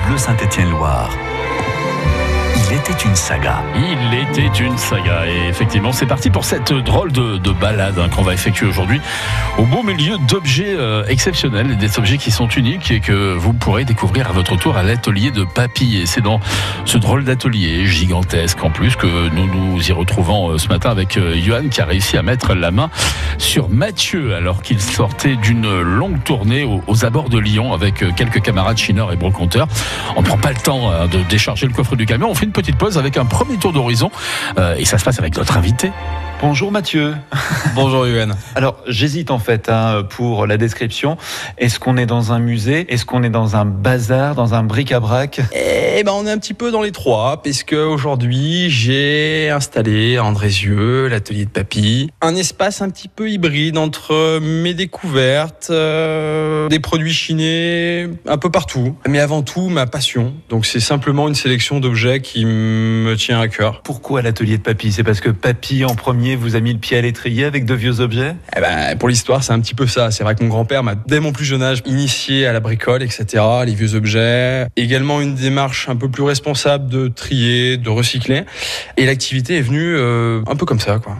Bleu Saint-Étienne-Loire. Était une saga. Il était une saga. Et effectivement, c'est parti pour cette drôle de, balade hein, qu'on va effectuer aujourd'hui au beau milieu d'objets euh, exceptionnels, des objets qui sont uniques et que vous pourrez découvrir à votre tour à l'atelier de Papy. Et c'est dans ce drôle d'atelier gigantesque en plus que nous nous y retrouvons euh, ce matin avec euh, Johan qui a réussi à mettre la main sur Mathieu alors qu'il sortait d'une longue tournée aux, abords de Lyon avec quelques camarades chineurs et broconteurs. On ne prend pas le temps hein, de décharger le coffre du camion. On fait une petite pause avec un premier tour d'horizon. Euh, et ça se passe avec notre invité. Bonjour Mathieu. Bonjour Yuan. Alors j'hésite en fait hein, pour la description. Est-ce qu'on est dans un musée? Est-ce qu'on est dans un bazar Dans un bric-à-brac? Eh ben on est un petit peu dans les trois puisque aujourd'hui j'ai installé à Andrézieux l'atelier de papy, un espace un petit peu hybride entre mes découvertes, euh, des produits chinés un peu partout, mais avant tout ma passion. Donc c'est simplement une sélection d'objets qui me tient à cœur. Pourquoi l'atelier de papy? C'est parce que papy en premier vous a mis le pied à l'étrier avec de vieux objets? Eh ben, Pour l'histoire, c'est un petit peu ça. C'est vrai que mon grand-père m'a, dès mon plus jeune âge, initié à la bricole, etc., les vieux objets. Également une démarche un peu plus responsable de trier, de recycler. Et l'activité est venue euh, un peu comme ça, quoi.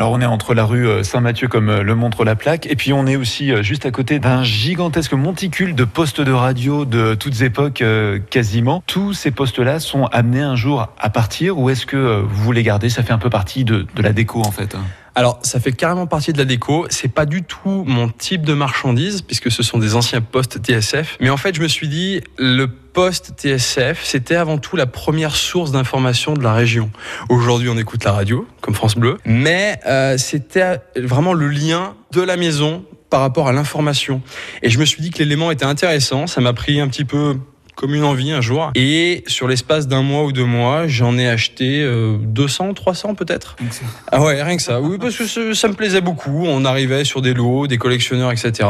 Alors on est entre la rue euh, Saint-Mathieu comme euh, le montre la plaque et puis on est aussi euh, juste à côté d'un gigantesque monticule de postes de radio de toutes époques quasiment. Tous ces postes-là sont amenés un jour à partir ou est-ce que vous les gardez? Ça fait un peu partie de, de la déco en fait. Alors, ça fait carrément partie de la déco. C'est pas du tout mon type de marchandise, puisque ce sont des anciens postes TSF. Mais en fait, je me suis dit, le poste TSF, c'était avant tout la première source d'information de la région. Aujourd'hui, on écoute la radio, comme France Bleu, mais euh, c'était vraiment le lien de la maison par rapport à l'information. Et je me suis dit que l'élément était intéressant. Ça m'a pris un petit peu comme une envie un jour. Et sur l'espace d'un mois ou deux mois, j'en ai acheté 200, euh, 300 peut-être. Ah ouais, rien que ça. Oui, parce que ça me plaisait beaucoup. On arrivait sur des lots, des collectionneurs, etc.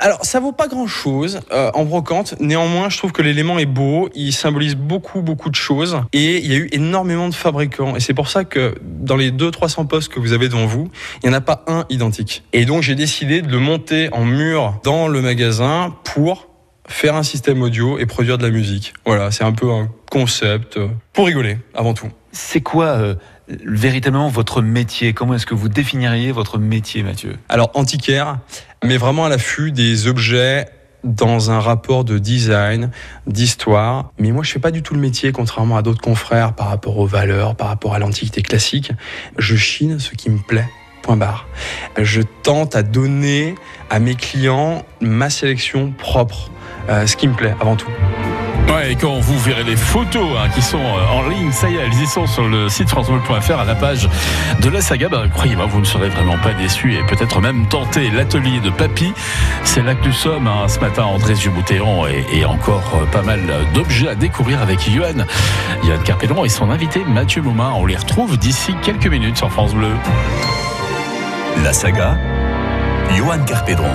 Alors, ça vaut pas grand-chose euh, en brocante. Néanmoins, je trouve que l'élément est beau. Il symbolise beaucoup, beaucoup de choses. Et il y a eu énormément de fabricants. Et c'est pour ça que dans les 200-300 postes que vous avez devant vous, il n'y en a pas un identique. Et donc, j'ai décidé de le monter en mur dans le magasin pour faire un système audio et produire de la musique. Voilà, c'est un peu un concept euh, pour rigoler avant tout. C'est quoi euh, véritablement votre métier? Comment est-ce que vous définiriez votre métier, Mathieu? Alors, antiquaire, mais vraiment à l'affût des objets dans un rapport de design, d'histoire. Mais moi, je fais pas du tout le métier, contrairement à d'autres confrères, par rapport aux valeurs, par rapport à l'antiquité classique. Je chine ce qui me plaît. Point barre. Je tente à donner à mes clients ma sélection propre euh, ce qui me plaît avant tout. Ouais, et quand vous verrez les photos hein, qui sont euh, en ligne, ça y est, elles y sont sur le site francebleu.fr à la page de la saga. Bah, croyez-moi, vous ne serez vraiment pas déçus et peut-être même tenter l'atelier de Papy. C'est là que nous sommes hein, ce matin, André Juboutéron et, et, encore euh, pas mal d'objets à découvrir avec Johan. Johan Carpédron et son invité Mathieu Moumin. On les retrouve d'ici quelques minutes sur France Bleu. La saga, Johan Carpédron.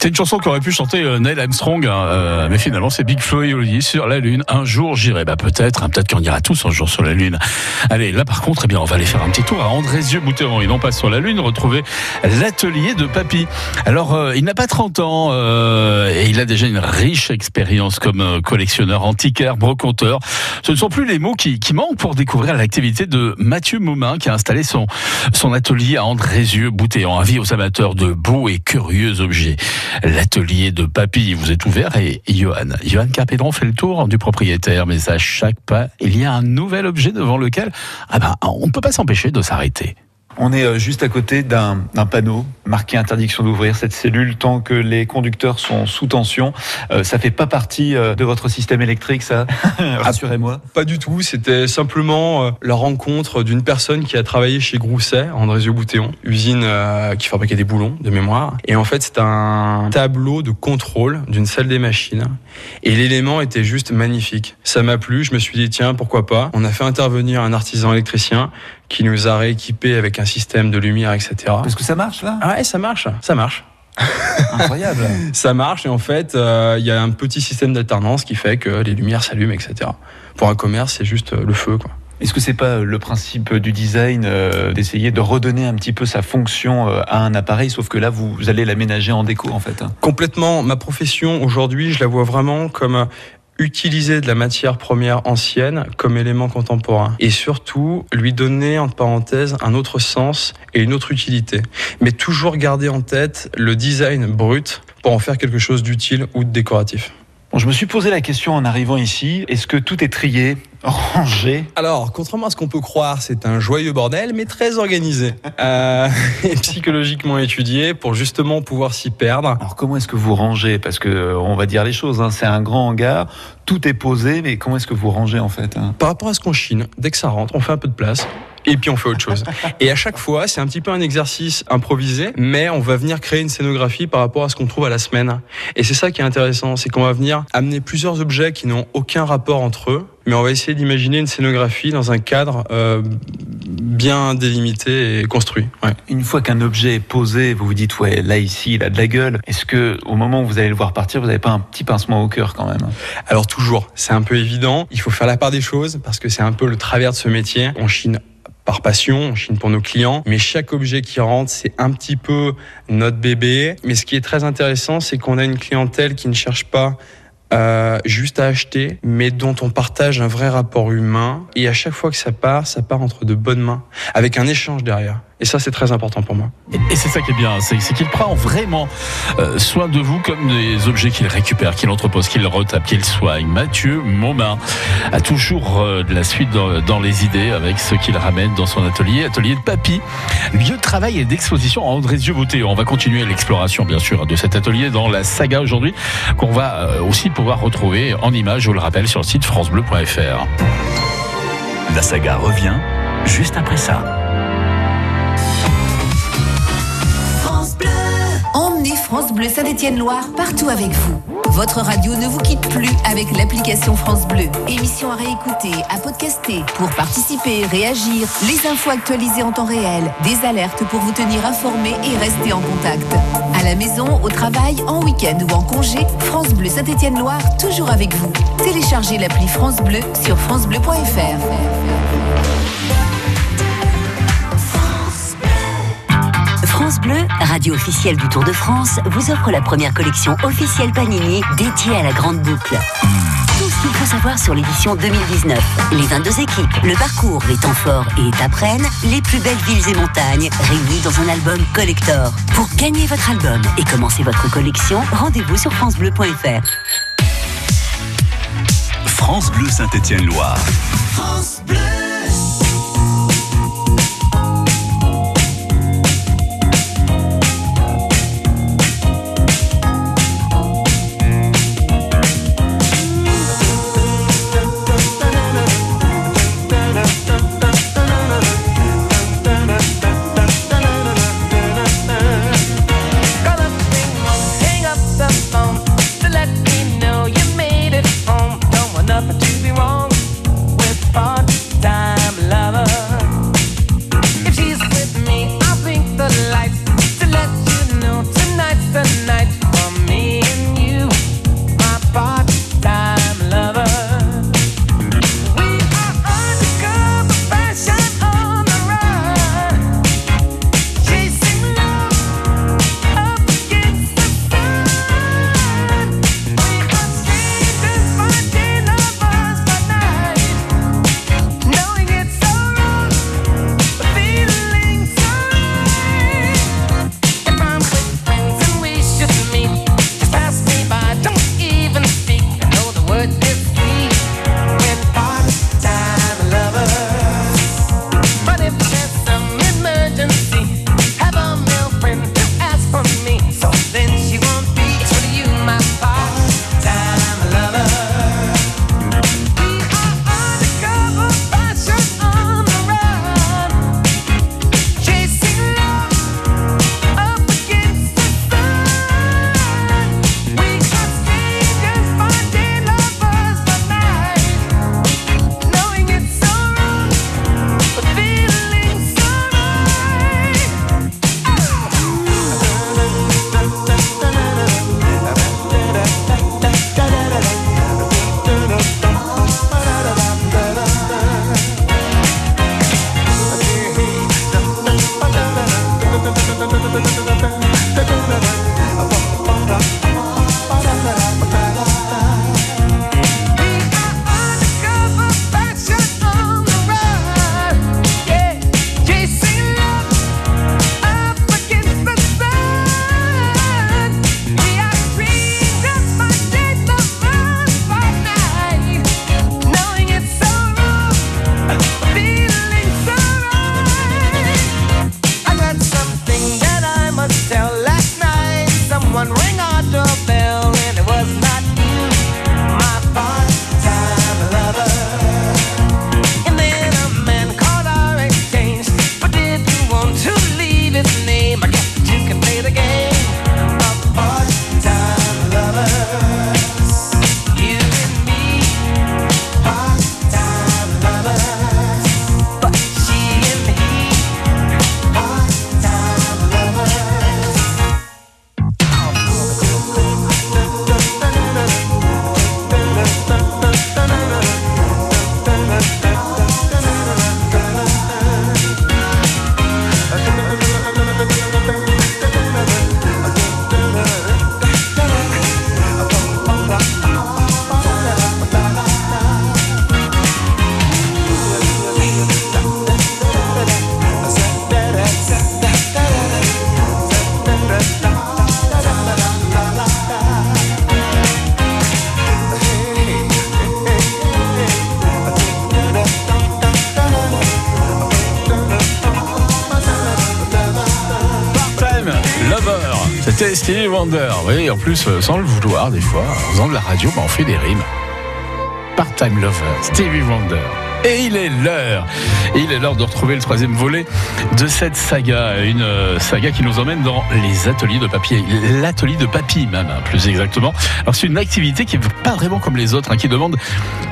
C'est une chanson qu'aurait pu chanter euh, Neil Armstrong, hein, euh, mais finalement c'est Big Flo et Oli sur la Lune. Un jour j'irai, bah peut-être, hein, peut-être qu'on ira tous un jour sur la Lune. Allez, là par contre, eh bien on va aller faire un petit tour à Andrézieux-Boutéron et non pas sur la Lune, retrouver l'atelier de Papy. Alors euh, il n'a pas 30 ans euh, et il a déjà une riche expérience comme euh, collectionneur antiquaire, brocanteur. Ce ne sont plus les mots qui, qui manquent pour découvrir l'activité de Mathieu Maumin qui a installé son, son atelier à Andrézieux-Boutéron. Avis aux amateurs de beaux et curieux objets. L'atelier de Papy vous est ouvert et Johan, Johan Carpédron fait le tour du propriétaire, mais à chaque pas, il y a un nouvel objet devant lequel ah ben, on ne peut pas s'empêcher de s'arrêter. On est euh, juste à côté d'un panneau marqué interdiction d'ouvrir cette cellule tant que les conducteurs sont sous tension. Euh, ça fait pas partie euh, de votre système électrique, ça Rassurez-moi. Pas du tout, c'était simplement euh, la rencontre d'une personne qui a travaillé chez Grousset, Andrézieux-Boutéon, usine qui fabriquait des boulons de mémoire. Et en fait, c'est un tableau de contrôle d'une salle des machines. Et l'élément était juste magnifique. Ça m'a plu, je me suis dit, tiens, pourquoi pas? On a fait intervenir un artisan électricien qui nous a rééquipé avec un système de lumière, etc. Est-ce que ça marche là Ah ouais, ça marche, ça marche. Incroyable. Ça marche et en fait, euh, il y a un petit système d'alternance qui fait que les lumières s'allument, etc. Pour un commerce, c'est juste euh, le feu, quoi. Est-ce que c'est pas le principe du design euh, d'essayer de redonner un petit peu sa fonction euh, à un appareil, sauf que là vous allez l'aménager en déco en fait hein? Complètement. Ma profession aujourd'hui, je la vois vraiment comme euh, utiliser de la matière première ancienne comme élément contemporain et surtout lui donner entre parenthèses un autre sens et une autre utilité mais toujours garder en tête le design brut pour en faire quelque chose d'utile ou de décoratif. Je me suis posé la question en arrivant ici. Est-ce que tout est trié, rangé? Alors, contrairement à ce qu'on peut croire, c'est un joyeux bordel, mais très organisé euh, et psychologiquement étudié pour justement pouvoir s'y perdre. Alors comment est-ce que vous rangez? Parce que euh, on va dire les choses. hein, c'est un grand hangar, tout est posé, mais comment est-ce que vous rangez en fait hein? Par rapport à ce qu'on chine, dès que ça rentre, on fait un peu de place. Et puis on fait autre chose. Et à chaque fois, c'est un petit peu un exercice improvisé, mais on va venir créer une scénographie par rapport à ce qu'on trouve à la semaine. Et c'est ça qui est intéressant, c'est qu'on va venir amener plusieurs objets qui n'ont aucun rapport entre eux, mais on va essayer d'imaginer une scénographie dans un cadre euh, bien délimité et construit. Ouais. Une fois qu'un objet est posé, vous vous dites ouais là ici il a de la gueule. Est-ce que au moment où vous allez le voir partir, vous n'avez pas un petit pincement au cœur quand même? Alors toujours, c'est un peu évident, il faut faire la part des choses parce que c'est un peu le travers de ce métier. On chine par passion, on chine pour nos clients, mais chaque objet qui rentre, c'est un petit peu notre bébé. Mais ce qui est très intéressant, c'est qu'on a une clientèle qui ne cherche pas euh, juste à acheter, mais dont on partage un vrai rapport humain. Et à chaque fois que ça part, ça part entre de bonnes mains, avec un échange derrière. Et ça, c'est très important pour moi. Et c'est ça qui est bien, c'est qu'il prend vraiment euh, soin de vous comme des objets qu'il récupère, qu'il entrepose, qu'il retape, qu'il soigne. Mathieu Momin a toujours euh, de la suite dans, les idées avec ce qu'il ramène dans son atelier, atelier de papy, lieu de travail et d'exposition à Andrézieux-Beauté. On va continuer l'exploration, bien sûr, de cet atelier dans la saga aujourd'hui, qu'on va euh, aussi pouvoir retrouver en images, je vous le rappelle, sur le site francebleu.fr. La saga revient juste après ça. France Bleu Saint-Étienne-Loire partout avec vous. Votre radio ne vous quitte plus avec l'application France Bleu. Émission à réécouter, à podcaster. Pour participer, réagir, les infos actualisées en temps réel, des alertes pour vous tenir informé et rester en contact. À la maison, au travail, en week-end ou en congé, France Bleu Saint-Étienne-Loire toujours avec vous. Téléchargez l'appli France Bleu sur francebleu.fr. France Bleu, radio officielle du Tour de France, vous offre la première collection officielle Panini dédiée à la grande boucle. Tout ce qu'il faut savoir sur l'édition 2019. Les 22 équipes, le parcours, les temps forts et étapes les plus belles villes et montagnes réunies dans un album collector. Pour gagner votre album et commencer votre collection, rendez-vous sur francebleu.fr. France Bleu Saint-Étienne-Loire. France Bleu. Wonder. Oui, en plus, euh, sans le vouloir, des fois, en faisant de la radio, bah, on fait des rimes. Part-time lover, Stevie Wonder. Et il est l'heure. Il est l'heure de retrouver le troisième volet de cette saga. Une euh, saga qui nous emmène dans les ateliers de papier. L'atelier de papy, même, hein, plus exactement. Alors, c'est une activité qui n'est pas vraiment comme les autres, hein, qui demande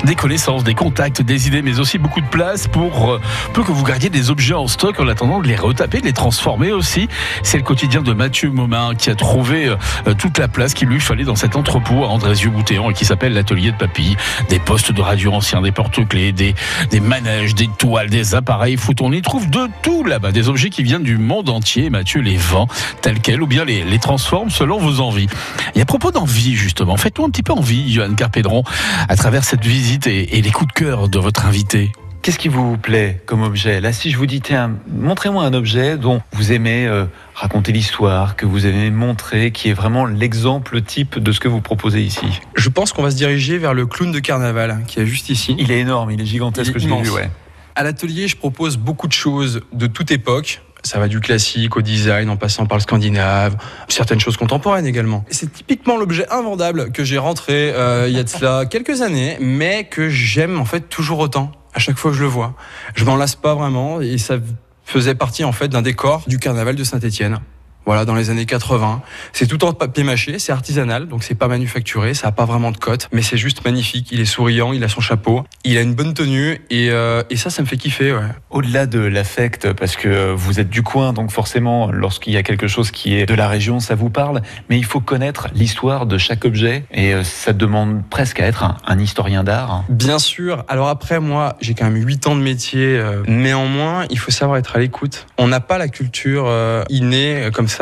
des connaissances, des contacts, des idées, mais aussi beaucoup de place pour euh, peu que vous gardiez des objets en stock en attendant de les retaper, de les transformer aussi. C'est le quotidien de Mathieu Momin qui a trouvé euh, toute la place qu'il lui fallait dans cet entrepôt à Andrézieux-Boutéon et qui s'appelle l'atelier de papy. Des postes de radio anciens, des porte-clés, des, des manèges, des toiles, des appareils foot. On y trouve de tout là-bas, des objets qui viennent du monde entier. Mathieu les vend tels quels ou bien les, transforme selon vos envies. Et à propos d'envie, justement, faites-nous un petit peu envie, Johan Carpédron, à travers cette visite et les coups de cœur de votre invité. Qu'est-ce qui vous plaît comme objet Là, si je vous dis, tiens, montrez-moi un objet dont vous aimez euh, raconter l'histoire, que vous aimez montrer, qui est vraiment l'exemple type de ce que vous proposez ici. Je pense qu'on va se diriger vers le clown de carnaval qui est juste ici. Il est énorme, il est gigantesque, Il est je l'ai vu, ouais. À l'atelier, je propose beaucoup de choses de toute époque. Ça va du classique au design en passant par le scandinave, certaines choses contemporaines également. C'est typiquement l'objet invendable que j'ai rentré euh, il y a de cela quelques années, mais que j'aime en fait toujours autant à chaque fois que je le vois. Je m'en lasse pas vraiment et ça faisait partie en fait d'un décor du carnaval de Saint-Étienne. Voilà, dans les années 80. C'est tout en papier mâché, c'est artisanal, donc c'est pas manufacturé, ça a pas vraiment de cote, mais c'est juste magnifique. Il est souriant, il a son chapeau, il a une bonne tenue et, euh, et ça, ça me fait kiffer. Ouais. Au-delà de l'affect, parce que vous êtes du coin, donc forcément, lorsqu'il y a quelque chose qui est de la région, ça vous parle, mais il faut connaître l'histoire de chaque objet, et euh, ça demande presque à être un, un historien d'art. Bien sûr. Alors après, moi, j'ai quand même 8 ans de métier. euh, néanmoins, il faut savoir être à l'écoute. On n'a pas la culture innée comme ça,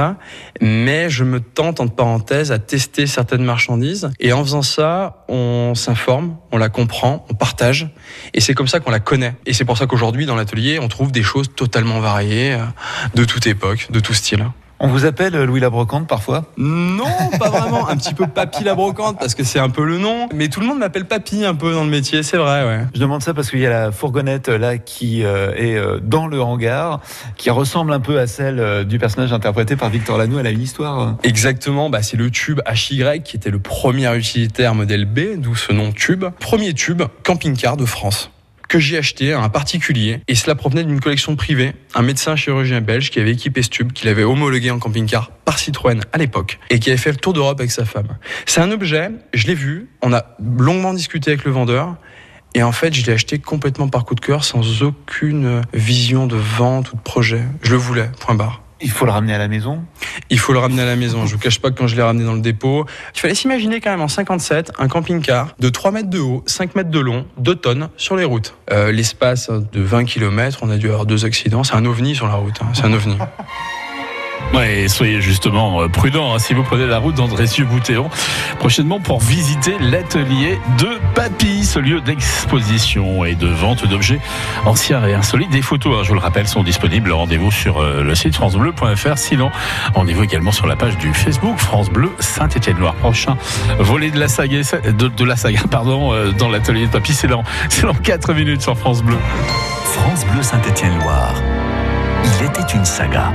mais je me tente, entre parenthèses, à tester certaines marchandises. Et en faisant ça, on s'informe, on la comprend, on partage. Et c'est comme ça qu'on la connaît. Et c'est pour ça qu'aujourd'hui, dans l'atelier, on trouve des choses totalement variées, euh, de toute époque, de tout style. On vous appelle euh, Louis la Brocante parfois Non, pas vraiment. Un petit peu Papy la brocante, parce que c'est un peu le nom. Mais tout le monde m'appelle Papy un peu dans le métier, c'est vrai, ouais. Je demande ça parce qu'il y a la fourgonnette euh, là qui euh, est dans le hangar, qui ressemble un peu à celle euh, du personnage interprété par Victor Lanoux. Elle a une histoire. Exactement, bah c'est le tube HY qui était le premier utilitaire modèle B, d'où ce nom tube. Premier tube camping-car de France que j'ai acheté à un particulier et cela provenait d'une collection privée, un médecin chirurgien belge qui avait équipé ce tube, qu'il avait homologué en camping-car par Citroën à l'époque et qui avait fait le tour d'Europe avec sa femme. C'est un objet, je l'ai vu, on a longuement discuté avec le vendeur et en fait je l'ai acheté complètement par coup de cœur sans aucune vision de vente ou de projet. Je le voulais, point barre. Il faut le ramener à la maison? Il faut le ramener à la maison. Je vous cache pas que quand je l'ai ramené dans le dépôt, il fallait s'imaginer quand même en 57 un camping-car de 3 mètres de haut, 5 mètres de long, 2 tonnes sur les routes. Euh, L'espace de 20 km, on a dû avoir deux accidents. C'est un ovni sur la route. hein. C'est un ovni. Ouais, soyez justement euh, prudents hein, si vous prenez la route d'Andrézieux-Boutéon prochainement pour visiter l'atelier de Papy, ce lieu d'exposition et de vente d'objets anciens et insolites. Des photos, hein, je vous le rappelle, sont disponibles. Rendez-vous sur euh, le site francebleu.fr. Sinon, rendez-vous également sur la page du Facebook France Bleu Saint-Étienne-Loire. Prochain volet de la saga, pardon, euh, dans l'atelier de Papy, c'est dans, c'est dans 4 minutes sur France Bleu. France Bleu Saint-Étienne-Loire. Il était une saga.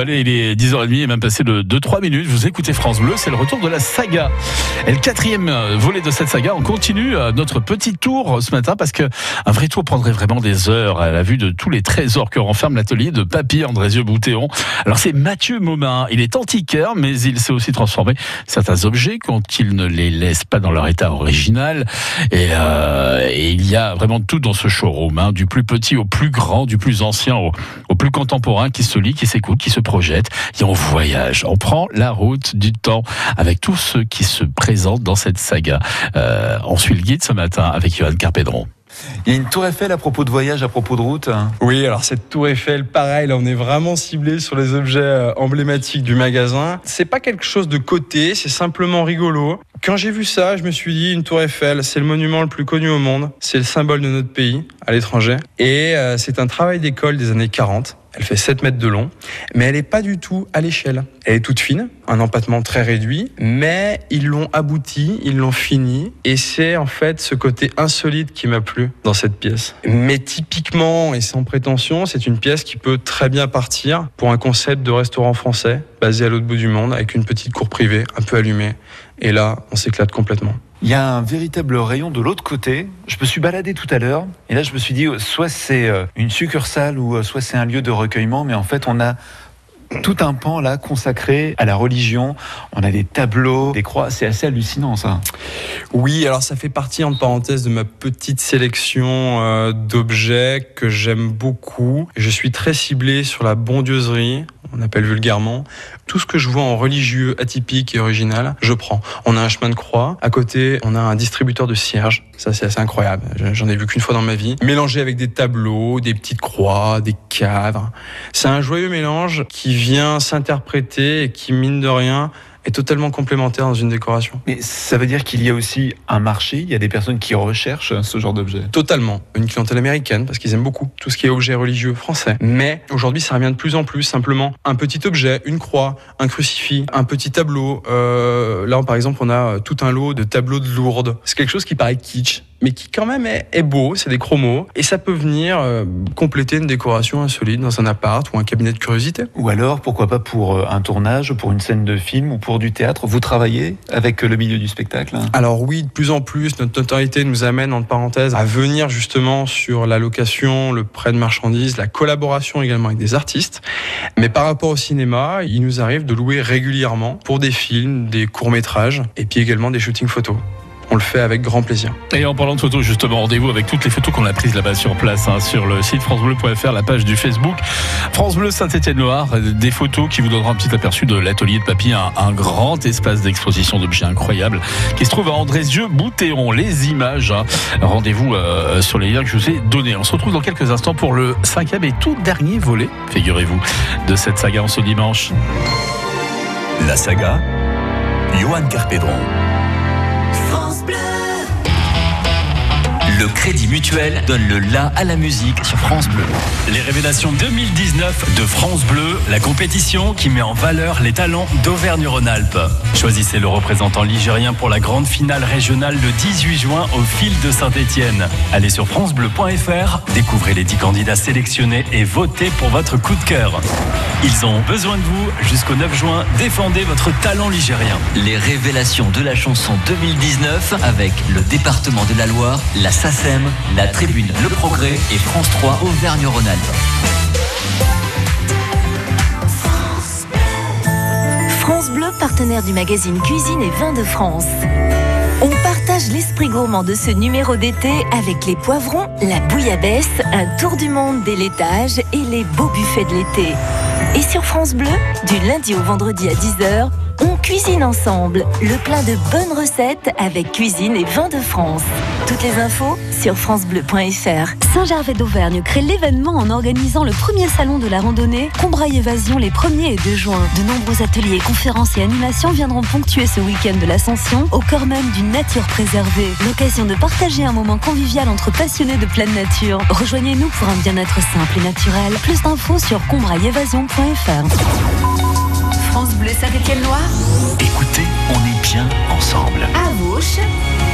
Allez, il est 10h30 et même passé de 2-3 minutes. Vous écoutez France Bleu, c'est le retour de la saga. Et le quatrième euh, volet de cette saga, on continue euh, notre petit tour ce matin parce que un vrai tour prendrait vraiment des heures à la vue de tous les trésors que renferme l'atelier de papy Andrézieux-Boutéon. Alors c'est Mathieu Momin. Il est antiquaire, mais il sait aussi transformer certains objets quand il ne les laisse pas dans leur état original. Et, euh, et il y a vraiment tout dans ce showroom, hein, du plus petit au plus grand, du plus ancien au, au plus contemporain, qui se lit, qui s'écoute, qui se projette. Et on voyage, on prend la route du temps avec tous ceux qui se présentent dans cette saga. Euh, on suit le guide ce matin avec Johan Carpédron. Il y a une tour Eiffel à propos de voyage, à propos de route. hein? Oui, alors cette tour Eiffel, pareil, là on est vraiment ciblé sur les objets euh, emblématiques du magasin. C'est pas quelque chose de côté, c'est simplement rigolo. Quand j'ai vu ça, je me suis dit, une tour Eiffel, c'est le monument le plus connu au monde, c'est le symbole de notre pays, à l'étranger. Et euh, c'est un travail d'école des années 40. Elle fait 7 mètres de long, mais elle n'est pas du tout à l'échelle. Elle est toute fine, un empattement très réduit, mais ils l'ont abouti, ils l'ont fini, et c'est en fait ce côté insolite qui m'a plu dans cette pièce. Mais typiquement et sans prétention, c'est une pièce qui peut très bien partir pour un concept de restaurant français basé à l'autre bout du monde, avec une petite cour privée un peu allumée. Et là, on s'éclate complètement. Il y a un véritable rayon de l'autre côté. Je me suis baladé tout à l'heure et là je me suis dit euh, soit c'est euh, une succursale ou euh, soit c'est un lieu de recueillement, mais en fait on a tout un pan là consacré à la religion. On a des tableaux, des croix. C'est assez hallucinant ça. Oui, alors ça fait partie, entre parenthèses, de ma petite sélection euh, d'objets que j'aime beaucoup. Je suis très ciblé sur la bondieuserie, on appelle vulgairement. Tout ce que je vois en religieux, atypique et original, je prends. On a un chemin de croix. À côté, on a un distributeur de cierges. Ça, c'est assez incroyable. J'en ai vu qu'une fois dans ma vie. Mélangé avec des tableaux, des petites croix, des cadres. C'est un joyeux mélange qui vient s'interpréter et qui, mine de rien, est totalement complémentaire dans une décoration. Mais ça veut dire qu'il y a aussi un marché. Il y a des personnes qui recherchent ce genre d'objet. Totalement. Une clientèle américaine, parce qu'ils aiment beaucoup tout ce qui est objet religieux français. Mais aujourd'hui, ça revient de plus en plus simplement un petit objet, une croix, un crucifix, un petit tableau. Euh, là, par exemple, on a tout un lot de tableaux de Lourdes. C'est quelque chose qui paraît kitsch, mais qui quand même est, beau, c'est des chromos, et ça peut venir euh, compléter une décoration insolite dans un appart ou un cabinet de curiosité. Ou alors, pourquoi pas pour euh, un tournage, pour une scène de film ou pour du théâtre. Vous travaillez avec euh, le milieu du spectacle hein Alors oui, de plus en plus, notre notoriété nous amène, entre parenthèses, à venir justement sur la location, le prêt de marchandises, la collaboration également avec des artistes. Mais par rapport au cinéma, il nous arrive de louer régulièrement pour des films, des courts-métrages, et puis également des shootings photos. On le fait avec grand plaisir. Et en parlant de photos, justement, rendez-vous avec toutes les photos qu'on a prises là-bas sur place, hein, sur le site francebleu.fr, la page du Facebook. France Bleu Saint-Étienne-Loire, des photos qui vous donneront un petit aperçu de l'atelier de papy, un, un grand espace d'exposition d'objets incroyables qui se trouve à Andrézieux-Boutéon. Les images, hein. rendez-vous euh, sur les liens que je vous ai donnés. On se retrouve dans quelques instants pour le cinquième et tout dernier volet, figurez-vous, de cette saga en ce dimanche. La saga, Johan Carpédron. Le Crédit Mutuel donne le la à la musique sur France Bleu. Les révélations 2019 de France Bleu, la compétition qui met en valeur les talents d'Auvergne-Rhône-Alpes. Choisissez le représentant ligérien pour la grande finale régionale le 18 juin au fil de Saint-Étienne. Allez sur francebleu.fr, découvrez les 10 candidats sélectionnés et votez pour votre coup de cœur. Ils ont besoin de vous jusqu'au 9 juin. Défendez votre talent ligérien. Les révélations de la chanson 2019 avec le département de la Loire, la La Tribune Le Progrès et France 3 Auvergne-Rhône-Alpes. France Bleu, partenaire du magazine Cuisine et Vins de France. Partage l'esprit gourmand de ce numéro d'été avec les poivrons, la bouillabaisse, un tour du monde des laitages et les beaux buffets de l'été. Et sur France Bleu, du lundi au vendredi à 10h, on cuisine ensemble le plein de bonnes recettes avec cuisine et vin de France. Toutes les infos sur francebleu.fr. Saint-Gervais d'Auvergne crée l'événement en organisant le premier salon de la randonnée Combraille Évasion les 1er et 2 juin. De nombreux ateliers, conférences et animations viendront ponctuer ce week-end de l'ascension au cœur même d'une nature préservée. L'occasion de partager un moment convivial entre passionnés de pleine nature. Rejoignez-nous pour un bien-être simple et naturel. Plus d'infos sur combraillevasion.fr. France Bleu Saint-Étienne-Loire. Écoutez, on est bien ensemble. À Vauche.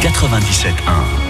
97.1.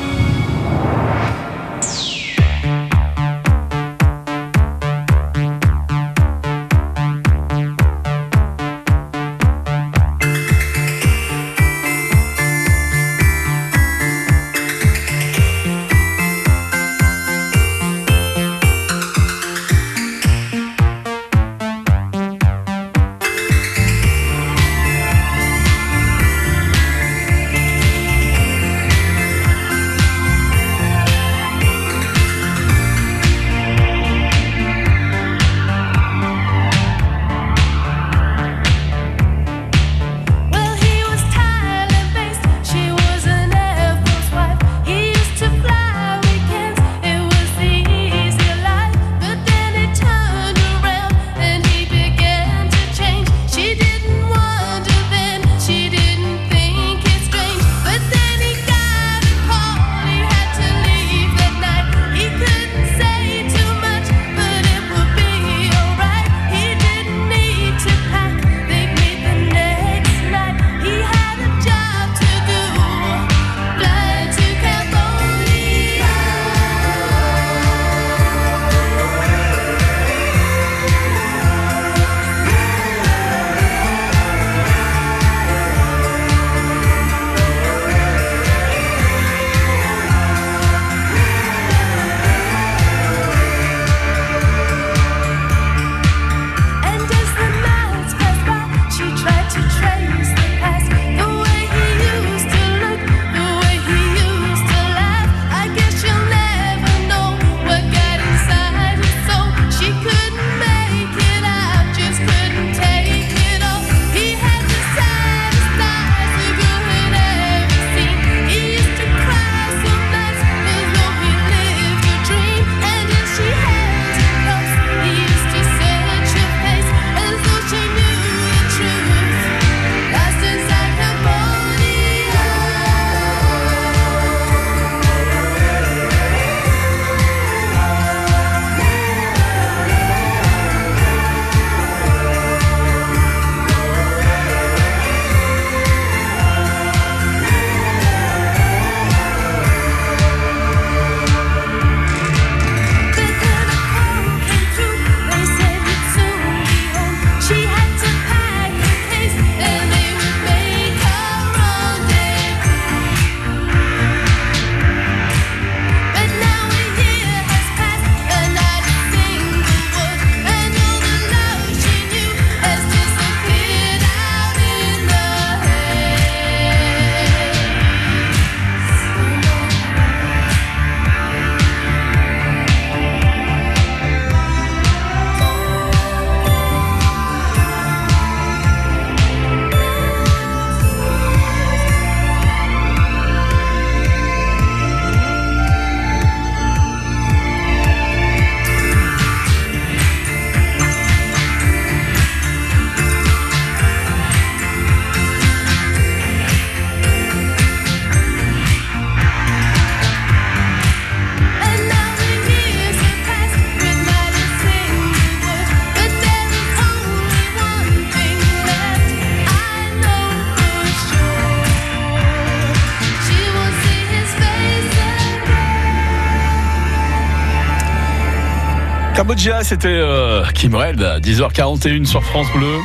Cambodia, c'était euh, Kim Red, 10h41 sur France Bleu.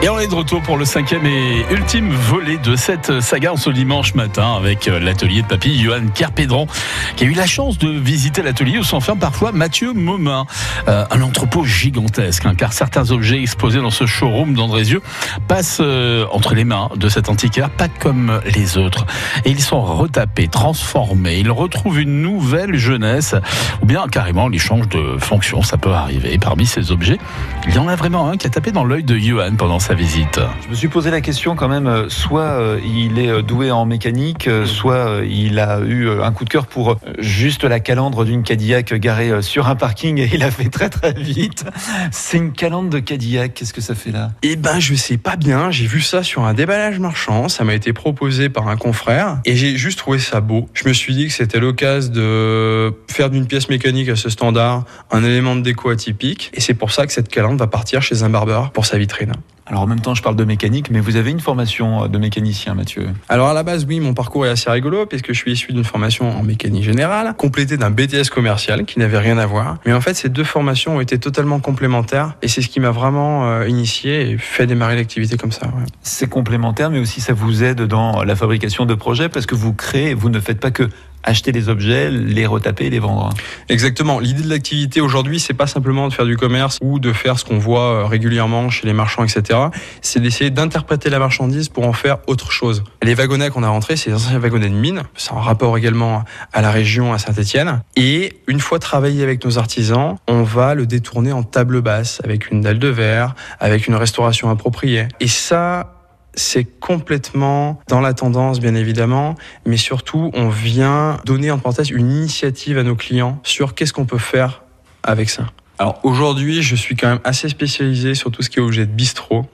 Et on est de retour pour le cinquième et ultime volet de cette saga en ce dimanche matin avec euh, l'atelier de papy Johan Kerpédron qui a eu la chance de visiter l'atelier où s'enferme parfois Mathieu Momin. Euh, un entrepôt gigantesque hein, car certains objets exposés dans ce showroom d'Andrézieux passent euh, entre les mains de cet antiquaire pas comme les autres. Et ils sont retapés, transformés, ils retrouvent une nouvelle jeunesse ou bien carrément ils changent de fonction, ça peut arriver. Parmi ces objets, il y en a vraiment un qui a tapé dans l'œil de Johan pendant visite. Je me suis posé la question quand même, euh, soit euh, il est euh, doué en mécanique, soit il a eu un coup de cœur pour juste la calandre d'une Cadillac garée sur un parking et il a fait très très vite. C'est une calandre de Cadillac, qu'est-ce que ça fait là? Eh ben je sais pas bien, j'ai vu ça sur un déballage marchand, ça m'a été proposé par un confrère et j'ai juste trouvé ça beau. Je me suis dit que c'était l'occasion de faire d'une pièce mécanique à ce standard un élément de déco atypique et c'est pour ça que cette calandre va partir chez un barbeur pour sa vitrine. Alors en même temps, je parle de mécanique, mais vous avez une formation euh, de mécanicien, Mathieu Alors à la base, oui, mon parcours est assez rigolo, puisque je suis issu d'une formation en mécanique générale, complétée d'un BTS commercial qui n'avait rien à voir. Mais en fait, ces deux formations ont été totalement complémentaires, et c'est ce qui m'a vraiment euh, initié et fait démarrer l'activité comme ça. C'est complémentaire, mais aussi ça vous aide dans la fabrication de projets, parce que vous créez, vous ne faites pas que acheter des objets, les retaper, les vendre. Exactement. L'idée de l'activité aujourd'hui, c'est pas simplement de faire du commerce ou de faire ce qu'on voit euh, régulièrement chez les marchands, etc. C'est d'essayer d'interpréter la marchandise pour en faire autre chose. Les wagonnets qu'on a rentrés, c'est des anciens wagonnets de mine. C'est en rapport également à la région, à Saint-Etienne. Et une fois travaillé avec nos artisans, on va le détourner en table basse avec une dalle de verre, avec une restauration appropriée. Et ça, c'est complètement dans la tendance, bien évidemment, mais surtout, on vient donner en parenthèse une initiative à nos clients sur qu'est-ce qu'on peut faire avec ça. Alors aujourd'hui, je suis quand même assez spécialisé sur tout ce qui est objet de bistrot,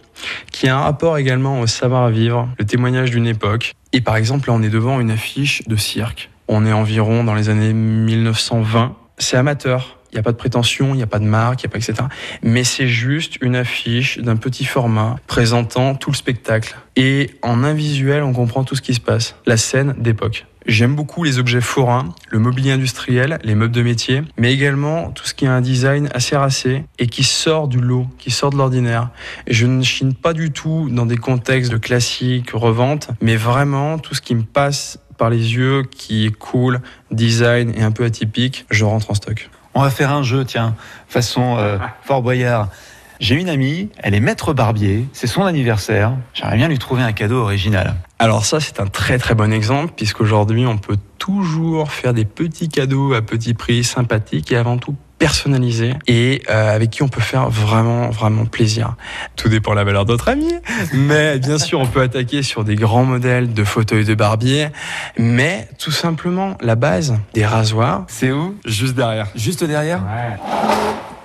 qui a un rapport également au savoir-vivre, le témoignage d'une époque. Et par exemple, là, on est devant une affiche de cirque. On est environ dans les années 1920. C'est amateur. Il n'y a pas de prétention, il n'y a pas de marque, il n'y a pas etc. Mais c'est juste une affiche d'un petit format présentant tout le spectacle. Et en un visuel, on comprend tout ce qui se passe. La scène d'époque. J'aime beaucoup les objets forains, le mobilier industriel, les meubles de métier, mais également tout ce qui a un design assez racé et qui sort du lot, qui sort de l'ordinaire. Je ne chine pas du tout dans des contextes de classique, revente, mais vraiment tout ce qui me passe par les yeux, qui est cool, design et un peu atypique, je rentre en stock. On va faire un jeu, tiens, façon euh, Fort Boyard. J'ai une amie, elle est maître barbier, c'est son anniversaire. J'aimerais bien lui trouver un cadeau original. Alors ça, c'est un très très bon exemple, puisqu'aujourd'hui, on peut toujours faire des petits cadeaux à petit prix, sympathiques et avant tout personnalisés et euh, avec qui on peut faire vraiment vraiment plaisir. Tout dépend de la valeur d'autres amis, mais bien sûr on peut attaquer sur des grands modèles de fauteuils de barbier, mais tout simplement la base des rasoirs. C'est où? Juste derrière. Juste derrière? Ouais.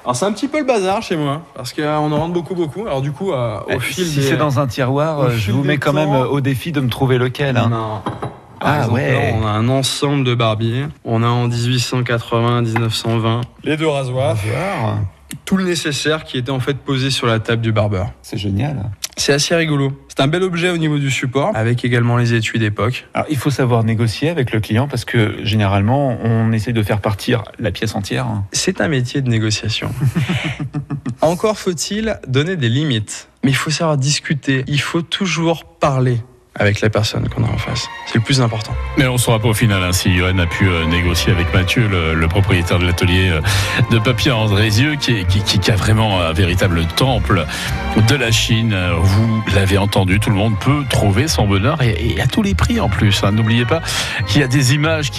Alors c'est un petit peu le bazar chez moi parce qu'on en rentre beaucoup beaucoup. Alors du coup euh, au Eh, fil Si des- c'est dans un tiroir, au euh, je vous mets quand même temps- au défi de me trouver lequel. hein. Non. Par Ah exemple, ouais. là, on a un ensemble de barbiers. On a en 1880, 1920 les deux rasoirs, tout le nécessaire qui était en fait posé sur la table du barbeur. C'est génial. C'est assez rigolo. C'est un bel objet au niveau du support, avec également les étuis d'époque. Alors, il faut savoir négocier avec le client parce que généralement, on essaie de faire partir la pièce entière. C'est un métier de négociation. Encore faut-il donner des limites. Mais il faut savoir discuter. Il faut toujours parler avec la personne qu'on a en face. C'est le plus important. Mais on ne saura pas au final hein, si Johan a pu euh, négocier avec Mathieu, le, propriétaire de l'atelier euh, de papier Andrézieux, qui, qui, qui- a vraiment un véritable temple de la Chine. Vous l'avez entendu, tout le monde peut trouver son bonheur et, et à tous les prix en plus. hein. N'oubliez pas qu'il y a des images qui